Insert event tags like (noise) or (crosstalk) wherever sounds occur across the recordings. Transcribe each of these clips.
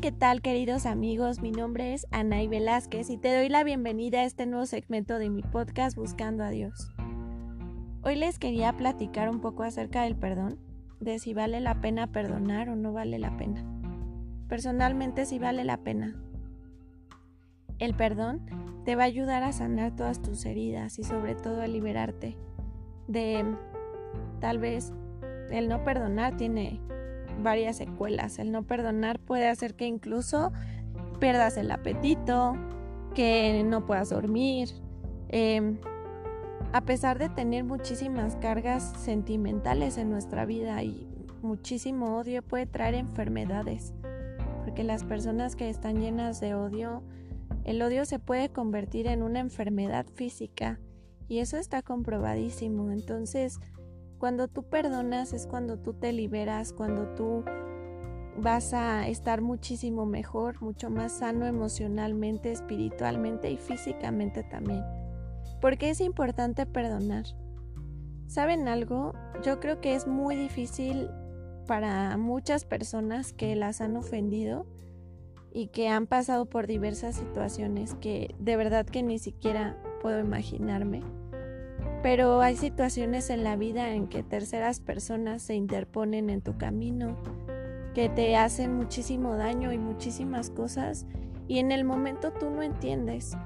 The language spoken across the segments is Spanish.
¿qué tal queridos amigos? Mi nombre es Anaí Velázquez y te doy la bienvenida a este nuevo segmento de mi podcast Buscando a Dios. Hoy les quería platicar un poco acerca del perdón, de si vale la pena perdonar o no vale la pena. Personalmente sí vale la pena. El perdón te va a ayudar a sanar todas tus heridas y sobre todo a liberarte de tal vez el no perdonar tiene varias secuelas. El no perdonar puede hacer que incluso pierdas el apetito, que no puedas dormir. Em, a pesar de tener muchísimas cargas sentimentales en nuestra vida y muchísimo odio, puede traer enfermedades. Porque las personas que están llenas de odio, el odio se puede convertir en una enfermedad física. Y eso está comprobadísimo. Entonces, cuando tú perdonas es cuando tú te liberas, cuando tú vas a estar muchísimo mejor, mucho más sano emocionalmente, espiritualmente y físicamente también. Porque es importante perdonar. ¿Saben algo? Yo creo que es muy difícil para muchas personas que las han ofendido y que han pasado por diversas situaciones que de verdad que ni siquiera puedo imaginarme pero hay situaciones en la vida en que terceras personas se interponen en tu camino, que te hacen muchísimo daño y muchísimas cosas y en el momento tú no entiendes.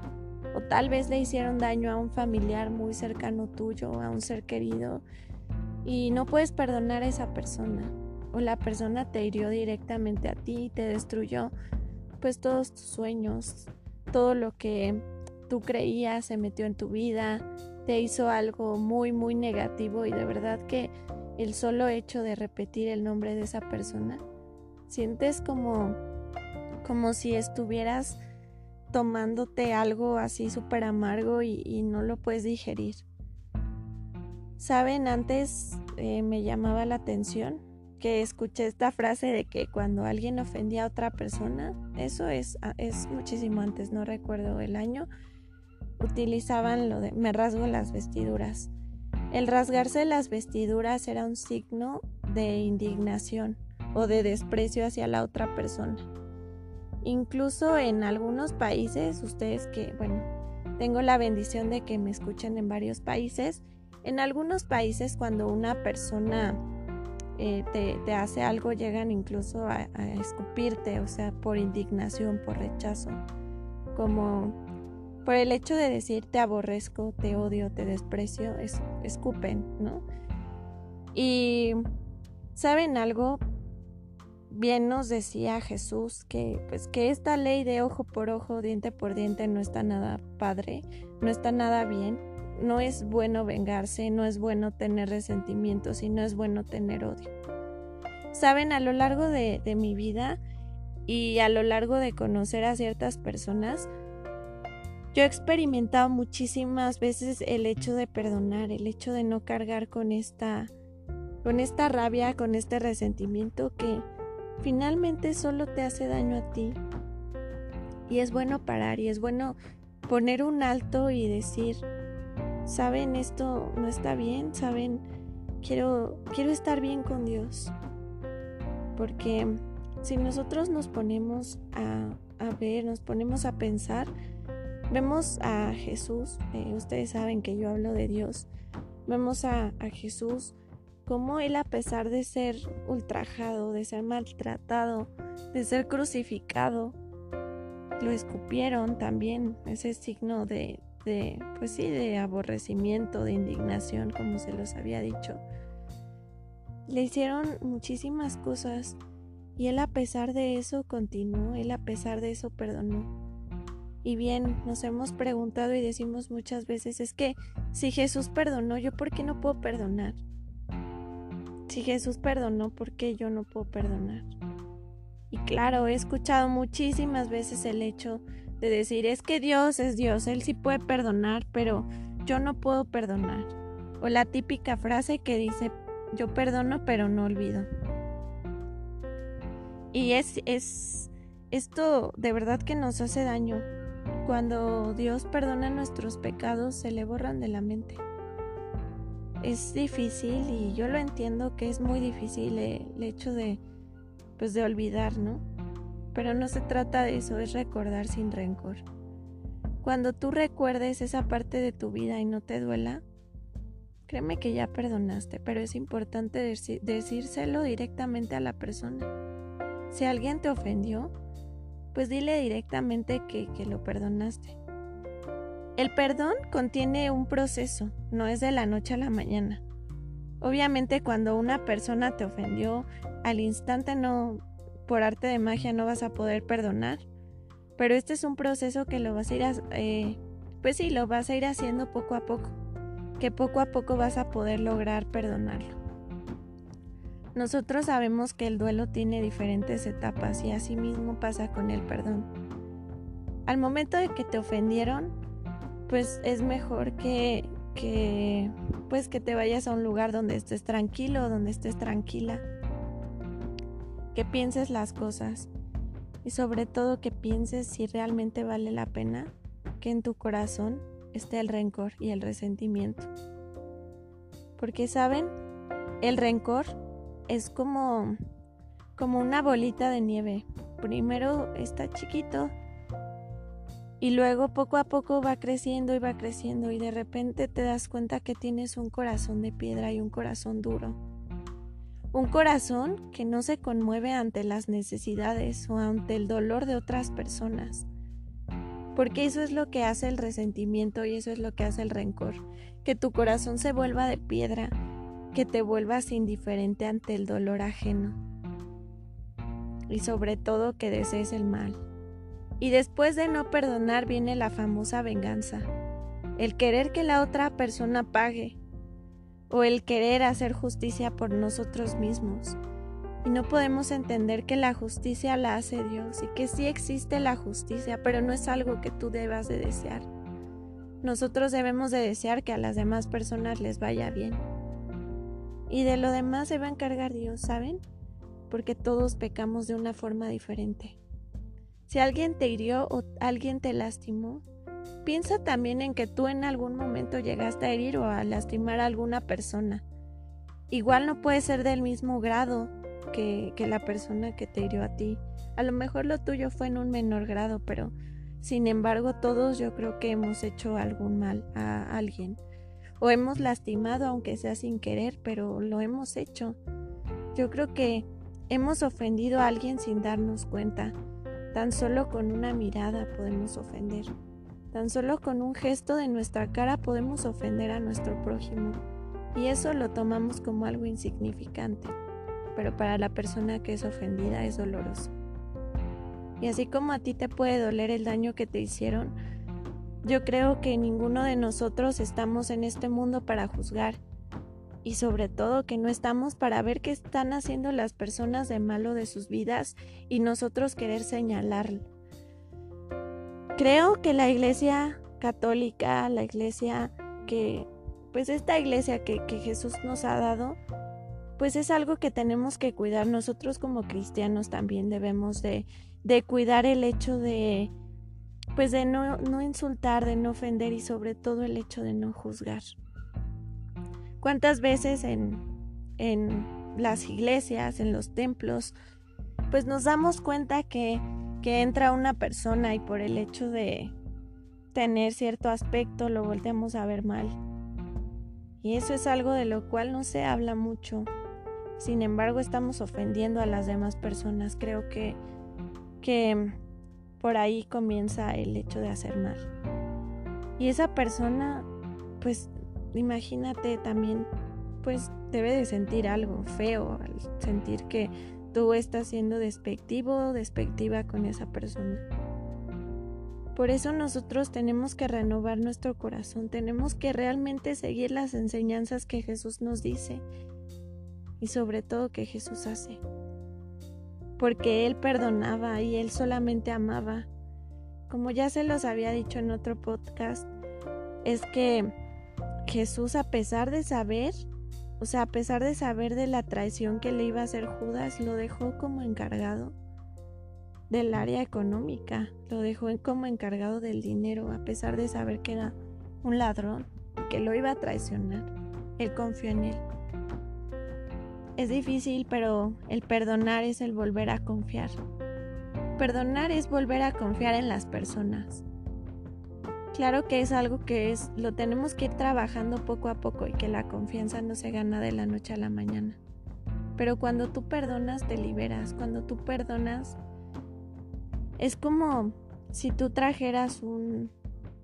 O tal vez le hicieron daño a un familiar muy cercano tuyo, a un ser querido, y no puedes perdonar a esa persona. O la persona te hirió directamente a ti y te destruyó pues todos tus sueños, todo lo que tú creías se metió en tu vida, te hizo algo muy, muy negativo y de verdad que el solo hecho de repetir el nombre de esa persona, sientes como, como si estuvieras tomándote algo así súper amargo y, no lo puedes digerir. Saben, antes eh, me llamaba la atención que escuché esta frase de que cuando alguien ofendía a otra persona, eso es, es muchísimo antes, no recuerdo el año, utilizaban lo de me rasgo las vestiduras. El rasgarse las vestiduras era un signo de indignación o de desprecio hacia la otra persona. Incluso en algunos países, ustedes que, bueno, tengo la bendición de que me escuchen en varios países, en algunos países cuando una persona eh, te, hace algo llegan incluso a, a escupirte, o sea, por indignación, por rechazo, como por el hecho de decir te aborrezco, te odio, te desprecio, es, escupen, ¿no? Y saben algo, bien nos decía Jesús que pues que esta ley de ojo por ojo, diente por diente no está nada padre, no está nada bien, no es bueno vengarse, no es bueno tener resentimientos y no es bueno tener odio. Saben, a lo largo de, de mi vida y a lo largo de conocer a ciertas personas, yo he experimentado muchísimas veces el hecho de perdonar, el hecho de no cargar con esta con esta rabia, con este resentimiento que finalmente solo te hace daño a ti. Y es bueno parar y es bueno poner un alto y decir, saben, esto no está bien, saben, quiero quiero estar bien con Dios. Porque si nosotros nos ponemos a, a ver, nos ponemos a pensar, Vemos a Jesús, eh, ustedes saben que yo hablo de Dios, vemos a, Jesús como Él a pesar de ser ultrajado, de ser maltratado, de ser crucificado, lo escupieron también, ese signo de, de, pues sí, de aborrecimiento, de indignación, como se los había dicho. Le hicieron muchísimas cosas y él a pesar de eso continuó, él a pesar de eso perdonó. Y bien, nos hemos preguntado y decimos muchas veces, es que si Jesús perdonó, ¿yo por qué no puedo perdonar? Si Jesús perdonó, ¿por qué yo no puedo perdonar? Y claro, he escuchado muchísimas veces el hecho de decir, es que Dios es Dios, Él sí puede perdonar, pero yo no puedo perdonar. O la típica frase que dice, yo perdono, pero no olvido. Y es, es, esto de verdad que nos hace daño, cuando Dios perdona nuestros pecados, se le borran de la mente. Es difícil y yo lo entiendo que es muy difícil el hecho de, pues de olvidar, ¿no? Pero no se trata de eso, es recordar sin rencor. Cuando tú recuerdes esa parte de tu vida y no te duela, créeme que ya perdonaste, pero es importante decírselo directamente a la persona. Si alguien te ofendió, pues dile directamente que, que lo perdonaste. El perdón contiene un proceso, no es de la noche a la mañana. Obviamente cuando una persona te ofendió, al instante no, por arte de magia no vas a poder perdonar. Pero este es un proceso que lo vas a ir, eh, pues sí, lo vas a ir haciendo poco a poco, que poco a poco vas a poder lograr perdonarlo. Nosotros sabemos que el duelo tiene diferentes etapas y así mismo pasa con el perdón. Al momento de que te ofendieron, pues es mejor que que pues que te vayas a un lugar donde estés tranquilo, donde estés tranquila, que pienses las cosas y sobre todo que pienses si realmente vale la pena que en tu corazón esté el rencor y el resentimiento. Porque saben, el rencor es como como una bolita de nieve. Primero está chiquito y luego poco a poco va creciendo y va creciendo y de repente te das cuenta que tienes un corazón de piedra y un corazón duro. Un corazón que no se conmueve ante las necesidades o ante el dolor de otras personas. Porque eso es lo que hace el resentimiento y eso es lo que hace el rencor. Que tu corazón se vuelva de piedra, que te vuelvas indiferente ante el dolor ajeno. Y sobre todo que desees el mal. Y después de no perdonar viene la famosa venganza, el querer que la otra persona pague o el querer hacer justicia por nosotros mismos. Y no podemos entender que la justicia la hace Dios y que sí existe la justicia, pero no es algo que tú debas de desear. Nosotros debemos de desear que a las demás personas les vaya bien. Y de lo demás se va a encargar Dios, ¿saben? Porque todos pecamos de una forma diferente. Si alguien te hirió o alguien te lastimó, piensa también en que tú en algún momento llegaste a herir o a lastimar a alguna persona. Igual no puede ser del mismo grado que, que la persona que te hirió a ti. A lo mejor lo tuyo fue en un menor grado, pero sin embargo todos yo creo que hemos hecho algún mal a alguien. O hemos lastimado aunque sea sin querer, pero lo hemos hecho. Yo creo que hemos ofendido a alguien sin darnos cuenta. Tan solo con una mirada podemos ofender. Tan solo con un gesto de nuestra cara podemos ofender a nuestro prójimo. Y eso lo tomamos como algo insignificante. Pero para la persona que es ofendida es doloroso. Y así como a ti te puede doler el daño que te hicieron, yo creo que ninguno de nosotros estamos en este mundo para juzgar y sobre todo que no estamos para ver qué están haciendo las personas de malo de sus vidas y nosotros querer señalar. Creo que la iglesia católica, la iglesia que, pues esta iglesia que, Jesús nos ha dado, pues es algo que tenemos que cuidar. Nosotros como cristianos también debemos de, de cuidar el hecho de, pues de no, no insultar, de no ofender y sobre todo el hecho de no juzgar. ¿Cuántas veces en, en las iglesias, en los templos, pues nos damos cuenta que, que entra una persona y por el hecho de tener cierto aspecto lo volteamos a ver mal? Y eso es algo de lo cual no se habla mucho. Sin embargo, estamos ofendiendo a las demás personas. Creo que, que por ahí comienza el hecho de hacer mal. Y esa persona, pues imagínate también, pues debe de sentir algo feo al sentir que tú estás siendo despectivo o despectiva con esa persona. Por eso nosotros tenemos que renovar nuestro corazón, tenemos que realmente seguir las enseñanzas que Jesús nos dice y sobre todo que Jesús hace. Porque Él perdonaba y Él solamente amaba. Como ya se los había dicho en otro podcast, es que Jesús, a pesar de saber, o sea, a pesar de saber de la traición que le iba a hacer Judas, lo dejó como encargado del área económica, lo dejó como encargado del dinero, a pesar de saber que era un ladrón, que lo iba a traicionar. Él confió en él. Es difícil, pero el perdonar es el volver a confiar. perdonar es volver a confiar en las personas. Claro que es algo que es lo tenemos que ir trabajando poco a poco y que la confianza no se gana de la noche a la mañana. Pero cuando tú perdonas te liberas, cuando tú perdonas es como si tú trajeras un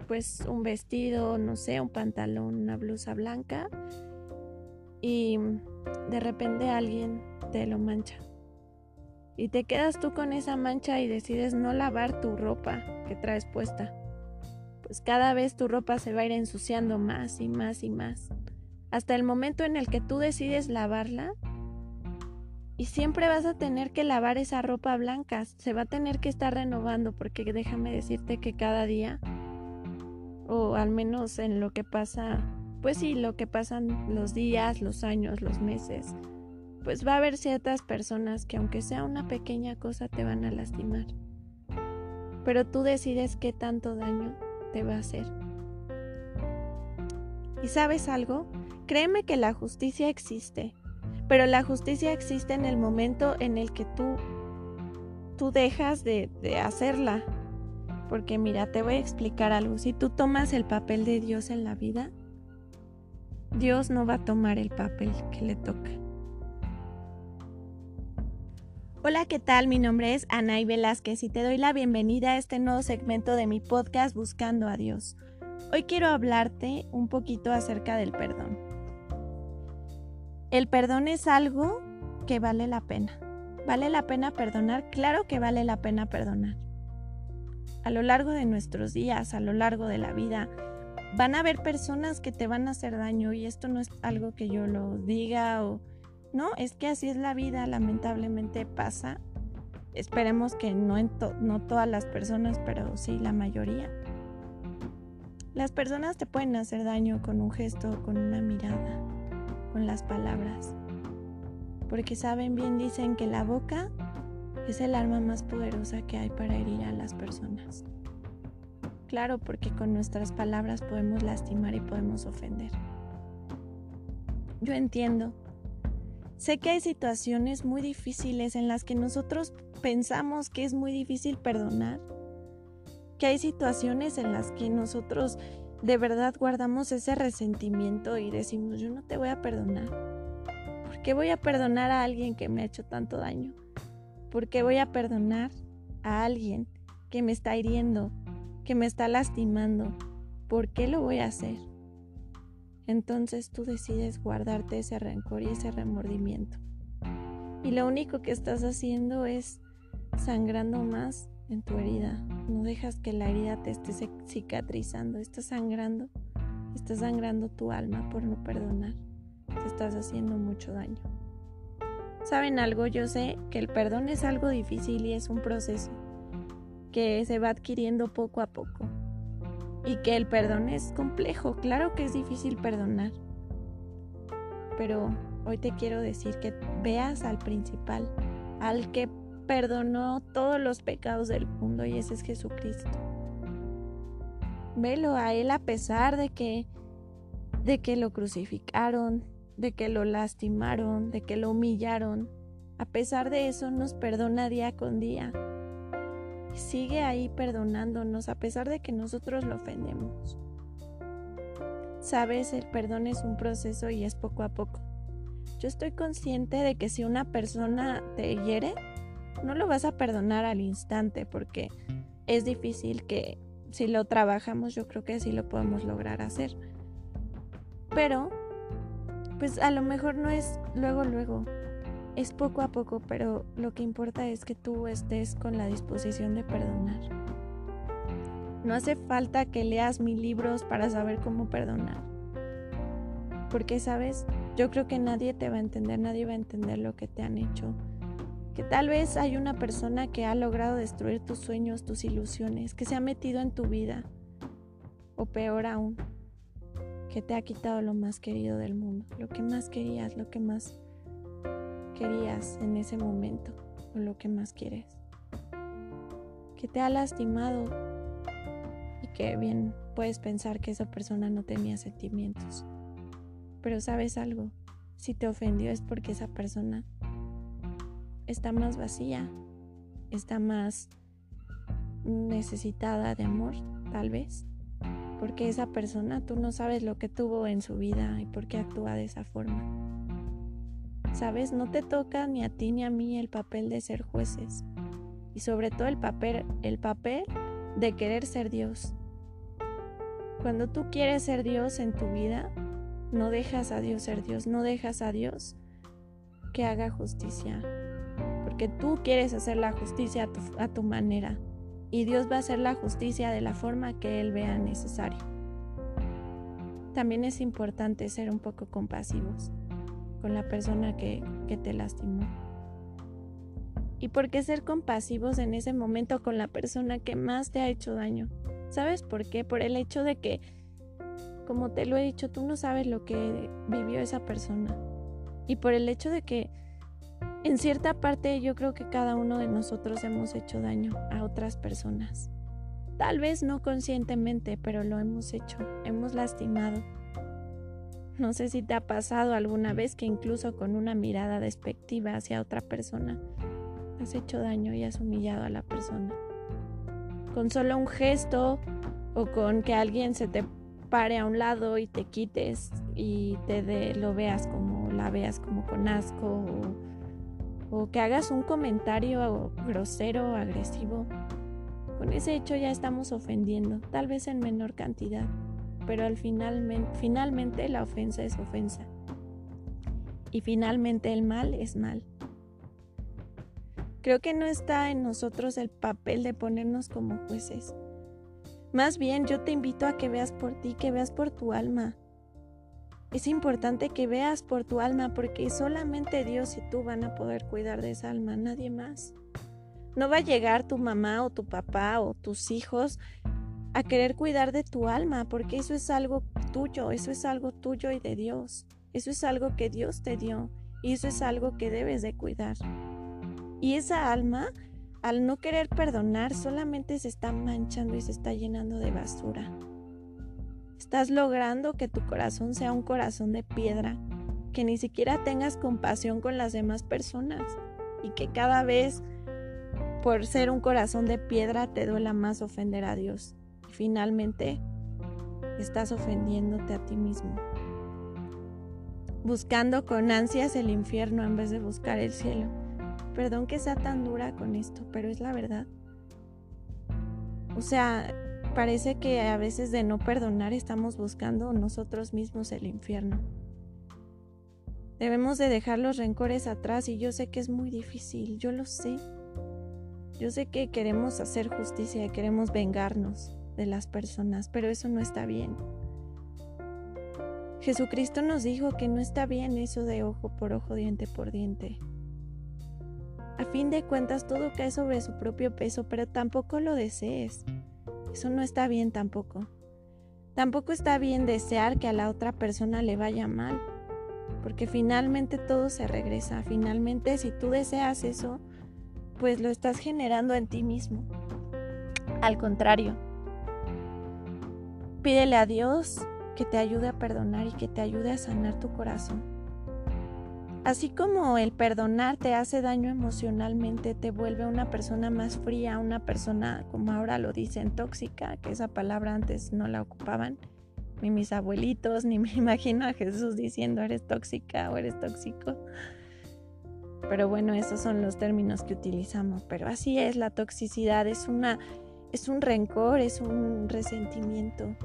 pues un vestido, no sé, un pantalón, una blusa blanca y de repente alguien te lo mancha. Y te quedas tú con esa mancha y decides no lavar tu ropa que traes puesta. Pues cada vez tu ropa se va a ir ensuciando más y más y más. Hasta el momento en el que tú decides lavarla y siempre vas a tener que lavar esa ropa blanca. Se va a tener que estar renovando porque déjame decirte que cada día, o al menos en lo que pasa, pues sí, lo que pasan los días, los años, los meses, pues va a haber ciertas personas que aunque sea una pequeña cosa te van a lastimar. Pero tú decides qué tanto daño te va a hacer. ¿Y sabes algo? Créeme que la justicia existe pero la justicia existe en el momento en el que tú, tú dejas de, de hacerla. Porque mira, te voy a explicar algo. Si tú tomas el papel de Dios en la vida, Dios no va a tomar el papel que le toca. Hola, ¿qué tal? Mi nombre es Anay Velázquez y te doy la bienvenida a este nuevo segmento de mi podcast Buscando a Dios. Hoy quiero hablarte un poquito acerca del perdón. El perdón es algo que vale la pena. ¿Vale la pena perdonar? Claro que vale la pena perdonar. A lo largo de nuestros días, a lo largo de la vida, van a haber personas que te van a hacer daño y esto no es algo que yo lo diga o no, es que así es la vida, lamentablemente pasa. Esperemos que no, en no todas las personas, pero sí la mayoría. Las personas te pueden hacer daño con un gesto, con una mirada, con las palabras. Porque saben bien, dicen que la boca es el arma más poderosa que hay para herir a las personas. Claro, porque con nuestras palabras podemos lastimar y podemos ofender. Yo entiendo. Sé que hay situaciones muy difíciles en las que nosotros pensamos que es muy difícil perdonar. Que hay situaciones en las que nosotros de verdad guardamos ese resentimiento y decimos, yo no te voy a perdonar. ¿Por qué voy a perdonar a alguien que me ha hecho tanto daño? ¿Por qué voy a perdonar a alguien que me está hiriendo, que me está lastimando? ¿Por qué lo voy a hacer? Entonces tú decides guardarte ese rencor y ese remordimiento. Y lo único que estás haciendo es sangrando más en tu herida. No dejas que la herida te esté cicatrizando. Estás sangrando. Estás sangrando tu alma por no perdonar. Te estás haciendo mucho daño. ¿Saben algo? Yo sé que el perdón es algo difícil y es un proceso que se va adquiriendo poco a poco. Y que el perdón es complejo. Claro que es difícil perdonar. Pero hoy te quiero decir que veas al principal, al que perdonó todos los pecados del mundo y ese es Jesucristo. Velo a él a pesar de que de que lo crucificaron, de que lo lastimaron, de que lo humillaron. A pesar de eso nos perdona día con día. Sigue ahí perdonándonos a pesar de que nosotros lo ofendemos. Sabes, el perdón es un proceso y es poco a poco. Yo estoy consciente de que si una persona te hiere, no lo vas a perdonar al instante porque es difícil que si lo trabajamos yo creo que sí lo podemos lograr hacer. Pero, pues a lo mejor no es luego, luego. Es poco a poco, pero lo que importa es que tú estés con la disposición de perdonar. No hace falta que leas mil libros para saber cómo perdonar. Porque, sabes, yo creo que nadie te va a entender, nadie va a entender lo que te han hecho que tal vez hay una persona que ha logrado destruir tus sueños, tus ilusiones, que se ha metido en tu vida, o peor aún, que te ha quitado lo más querido del mundo, lo que más querías, lo que más querías en ese momento, o lo que más quieres, que te ha lastimado y que bien puedes pensar que esa persona no tenía sentimientos. Pero sabes algo, si te ofendió es porque esa persona está más vacía, está más necesitada de amor, tal vez. Porque esa persona tú no sabes lo que tuvo en su vida y por qué actúa de esa forma. Sabes, no te toca ni a ti ni a mí el papel de ser jueces. Y sobre todo el papel, el papel de querer ser Dios. Cuando tú quieres ser Dios en tu vida, no dejas a Dios ser Dios, no dejas a Dios que haga justicia. Porque tú quieres hacer la justicia a tu, manera y Dios va a hacer la justicia de la forma que Él vea necesario. También es importante ser un poco compasivos con la persona que, que te lastimó. ¿Y por qué ser compasivos en ese momento con la persona que más te ha hecho daño? ¿Sabes por qué? Por el hecho de que, como te lo he dicho, tú no sabes lo que vivió esa persona. Y por el hecho de que en cierta parte yo creo que cada uno de nosotros hemos hecho daño a otras personas. Tal vez no conscientemente, pero lo hemos hecho, hemos lastimado. No sé si te ha pasado alguna vez que incluso con una mirada despectiva hacia otra persona has hecho daño y has humillado a la persona. Con solo un gesto o con que alguien se te pare a un lado y te quites y te lo veas como la veas como con asco o o que hagas un comentario grosero agresivo. Con ese hecho ya estamos ofendiendo, tal vez en menor cantidad, pero al final, finalmente la ofensa es ofensa. Y finalmente el mal es mal. Creo que no está en nosotros el papel de ponernos como jueces. Más bien yo te invito a que veas por ti, que veas por tu alma, es importante que veas por tu alma porque solamente Dios y tú van a poder cuidar de esa alma, nadie más. No va a llegar tu mamá o tu papá o tus hijos a querer cuidar de tu alma porque eso es algo tuyo, eso es algo tuyo y de Dios. Eso es algo que Dios te dio y eso es algo que debes de cuidar. Y esa alma, al no querer perdonar, solamente se está manchando y se está llenando de basura. Estás logrando que tu corazón sea un corazón de piedra, que ni siquiera tengas compasión con las demás personas y que cada vez por ser un corazón de piedra te duela más ofender a Dios. Finalmente estás ofendiéndote a ti mismo. Buscando con ansias el infierno en vez de buscar el cielo. Perdón que sea tan dura con esto, pero es la verdad. O sea, Parece que a veces de no perdonar estamos buscando nosotros mismos el infierno. Debemos de dejar los rencores atrás y yo sé que es muy difícil, yo lo sé. Yo sé que queremos hacer justicia y queremos vengarnos las personas, pero eso no está bien. Jesucristo nos dijo que no está bien eso de ojo por ojo, diente por diente. A fin de cuentas todo cae sobre su propio peso, pero tampoco lo desees. Eso no está bien tampoco. Tampoco está bien desear que a la otra persona le vaya mal, porque finalmente todo se regresa. Finalmente, si tú deseas eso, pues lo estás generando en ti mismo. Al contrario, pídele a Dios que te ayude a perdonar y que te ayude a sanar tu corazón. Así como el perdonar te hace daño emocionalmente, te vuelve una persona más fría, una persona, como ahora lo dicen, tóxica, que esa palabra antes no la ocupaban, ni mis abuelitos, ni me (laughs) imagino a Jesús diciendo eres tóxica o eres tóxico. Pero bueno, esos son los términos que utilizamos. Pero así es la toxicidad, es una, es un rencor, es un resentimiento.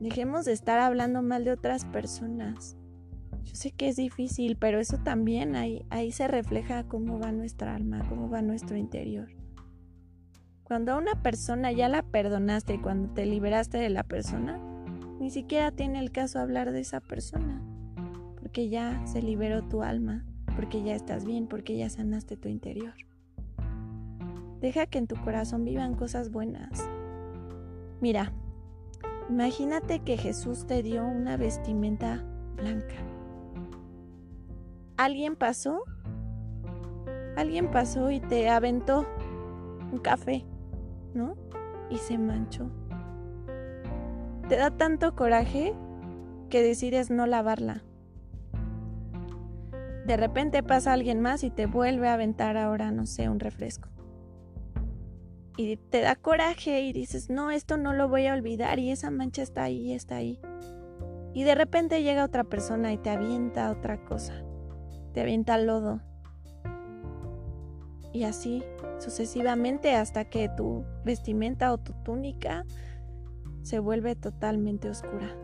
Dejemos de estar hablando mal de otras personas. Yo sé que es difícil, pero eso también ahí, ahí se refleja cómo va nuestra alma, cómo va nuestro interior. Cuando a una persona ya la perdonaste y cuando te liberaste de la persona, ni siquiera tiene el caso hablar de esa persona, porque ya se liberó tu alma, porque ya estás bien, porque ya sanaste tu interior. Deja que en tu corazón vivan cosas buenas. Mira, imagínate que Jesús te dio una vestimenta blanca alguien pasó, alguien pasó y te aventó un café, ¿no? Y se manchó. Te da tanto coraje que decides no lavarla. De repente pasa alguien más y te vuelve a aventar ahora, no sé, un refresco. Y te da coraje y dices, no, esto no lo voy a olvidar y esa mancha está ahí, está ahí. Y de repente llega otra persona y te avienta otra cosa, te avienta lodo. Y así sucesivamente hasta que tu vestimenta o tu túnica se vuelve totalmente oscura.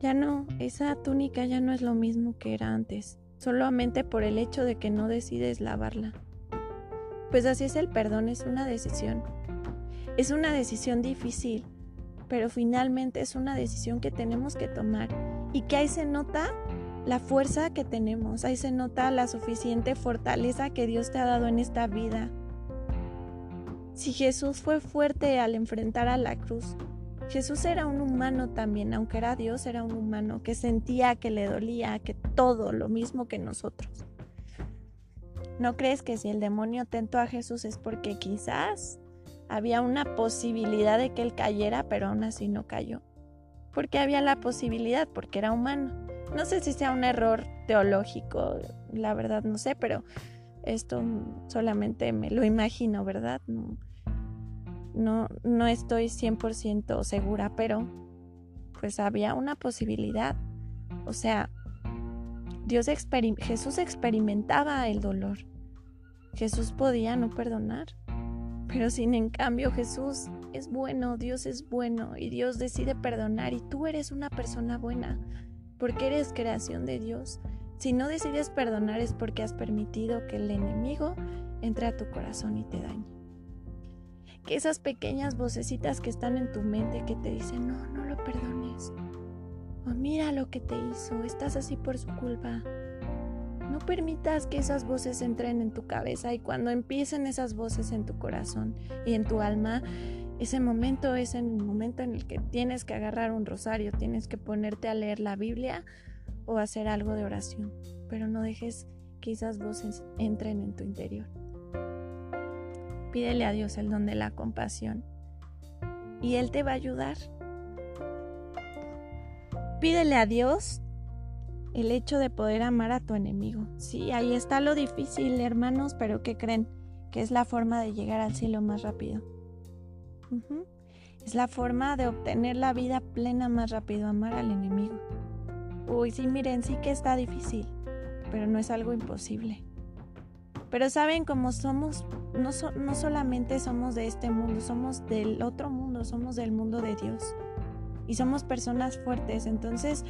Ya no, esa túnica ya no es lo mismo que era antes, solamente por el hecho de que no decides lavarla. Pues así es el perdón, es una decisión. Es una decisión difícil, pero finalmente es una decisión que tenemos que tomar y que ahí se nota la fuerza que tenemos, ahí se nota la suficiente fortaleza que Dios te ha dado en esta vida. Si Jesús fue fuerte al enfrentar a la cruz, Jesús era un humano también, aunque era Dios, era un humano que sentía que le dolía, que todo lo mismo que nosotros. ¿No crees que si el demonio tentó a Jesús es porque quizás había una posibilidad de que él cayera, pero aún así no cayó? Porque había la posibilidad, porque era humano. No sé si sea un error teológico, la verdad no sé, pero esto solamente me lo imagino, ¿verdad? No, no, no estoy 100% segura, pero pues había una posibilidad. O sea, Dios Jesús experimentaba el dolor. Jesús podía no perdonar. Pero sin en cambio Jesús es bueno, Dios es bueno y Dios decide perdonar y tú eres una persona buena porque eres creación de Dios. Si no decides perdonar es porque has permitido que el enemigo entre a tu corazón y te dañe que esas pequeñas vocecitas que están en tu mente que te dicen, no, no lo perdones. O mira lo que te hizo, estás así por su culpa. No permitas que esas voces entren en tu cabeza y cuando empiecen esas voces en tu corazón y en tu alma, ese momento es el momento en el que tienes que agarrar un rosario, tienes que ponerte a leer la Biblia o hacer algo de oración, pero no dejes que esas voces entren en tu interior. Pídele a Dios el don de la compasión y Él te va a ayudar. Pídele a Dios el hecho de poder amar a tu enemigo. Sí, ahí está lo difícil, hermanos, pero ¿qué creen? Que es la forma de llegar al cielo más rápido. Es la forma de obtener la vida plena más rápido, amar al enemigo. Uy, sí, miren, sí que está difícil, pero no es algo imposible. Pero saben, como somos, no, no solamente somos de este mundo, somos del otro mundo, somos del mundo de Dios. Y somos personas fuertes. Entonces,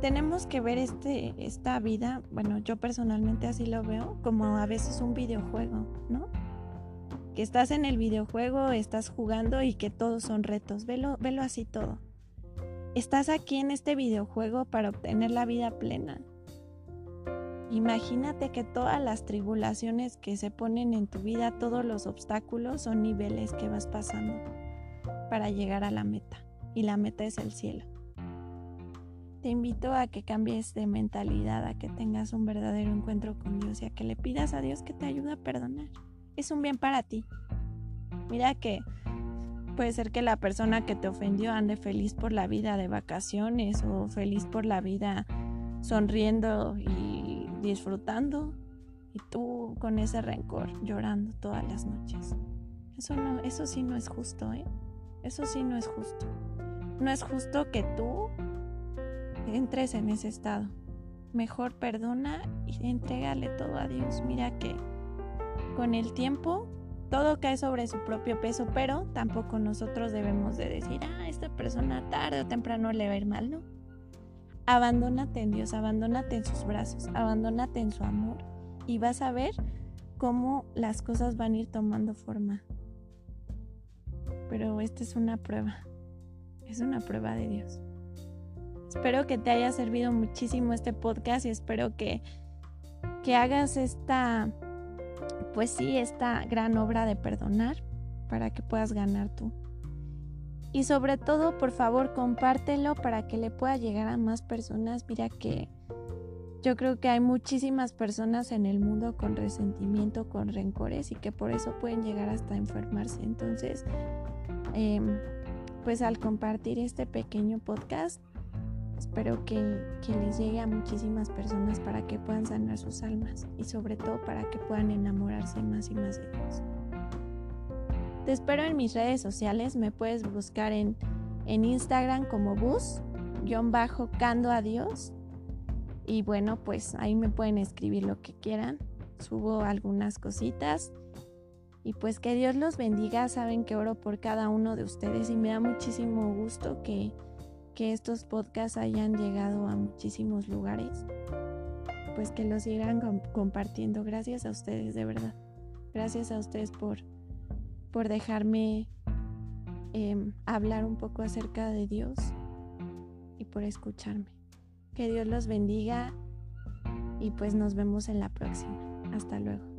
tenemos que ver este, esta vida, bueno, yo personalmente así lo veo, como a veces un videojuego, ¿no? Que estás en el videojuego, estás jugando y que todos son retos. Velo, velo así todo. Estás aquí en este videojuego para obtener la vida plena. Imagínate que todas las tribulaciones que se ponen en tu vida, todos los obstáculos son niveles que vas pasando para llegar a la meta. Y la meta es el cielo. Te invito a que cambies de mentalidad, a que tengas un verdadero encuentro con Dios y a que le pidas a Dios que te ayude a perdonar. Es un bien para ti. Mira que puede ser que la persona que te ofendió ande feliz por la vida de vacaciones o feliz por la vida sonriendo y disfrutando y tú con ese rencor llorando todas las noches. Eso no, eso sí no es justo, ¿eh? Eso sí no es justo. No es justo que tú entres en ese estado. Mejor perdona y entrégale todo a Dios. Mira que con el tiempo todo cae sobre su propio peso, pero tampoco nosotros debemos de decir, ah, esta persona tarde o temprano le va a ir mal, ¿no? Abandónate en Dios, abandónate en sus brazos, abandónate en su amor y vas a ver cómo las cosas van a ir tomando forma. Pero esta es una prueba, es una prueba de Dios. Espero que te haya servido muchísimo este podcast y espero que, que hagas esta, pues sí, esta gran obra de perdonar para que puedas ganar tú. Y sobre todo, por favor, compártelo para que le pueda llegar a más personas. Mira que yo creo que hay muchísimas personas en el mundo con resentimiento, con rencores y que por eso pueden llegar hasta enfermarse. Entonces, em, pues al compartir este pequeño podcast, Espero que, que, les llegue a muchísimas personas para que puedan sanar sus almas y sobre todo para que puedan enamorarse más y más de Dios. Te espero en mis redes sociales, me puedes buscar en, en Instagram como bus-cando a Dios. Y bueno, pues ahí me pueden escribir lo que quieran. Subo algunas cositas. Y pues que Dios los bendiga. Saben que oro por cada uno de ustedes y me da muchísimo gusto que, que estos podcasts hayan llegado a muchísimos lugares. Pues que los sigan compartiendo. Gracias a ustedes, de verdad. Gracias a ustedes por, por dejarme em, hablar un poco acerca de Dios y por escucharme. Que Dios los bendiga y pues nos vemos en la próxima. Hasta luego.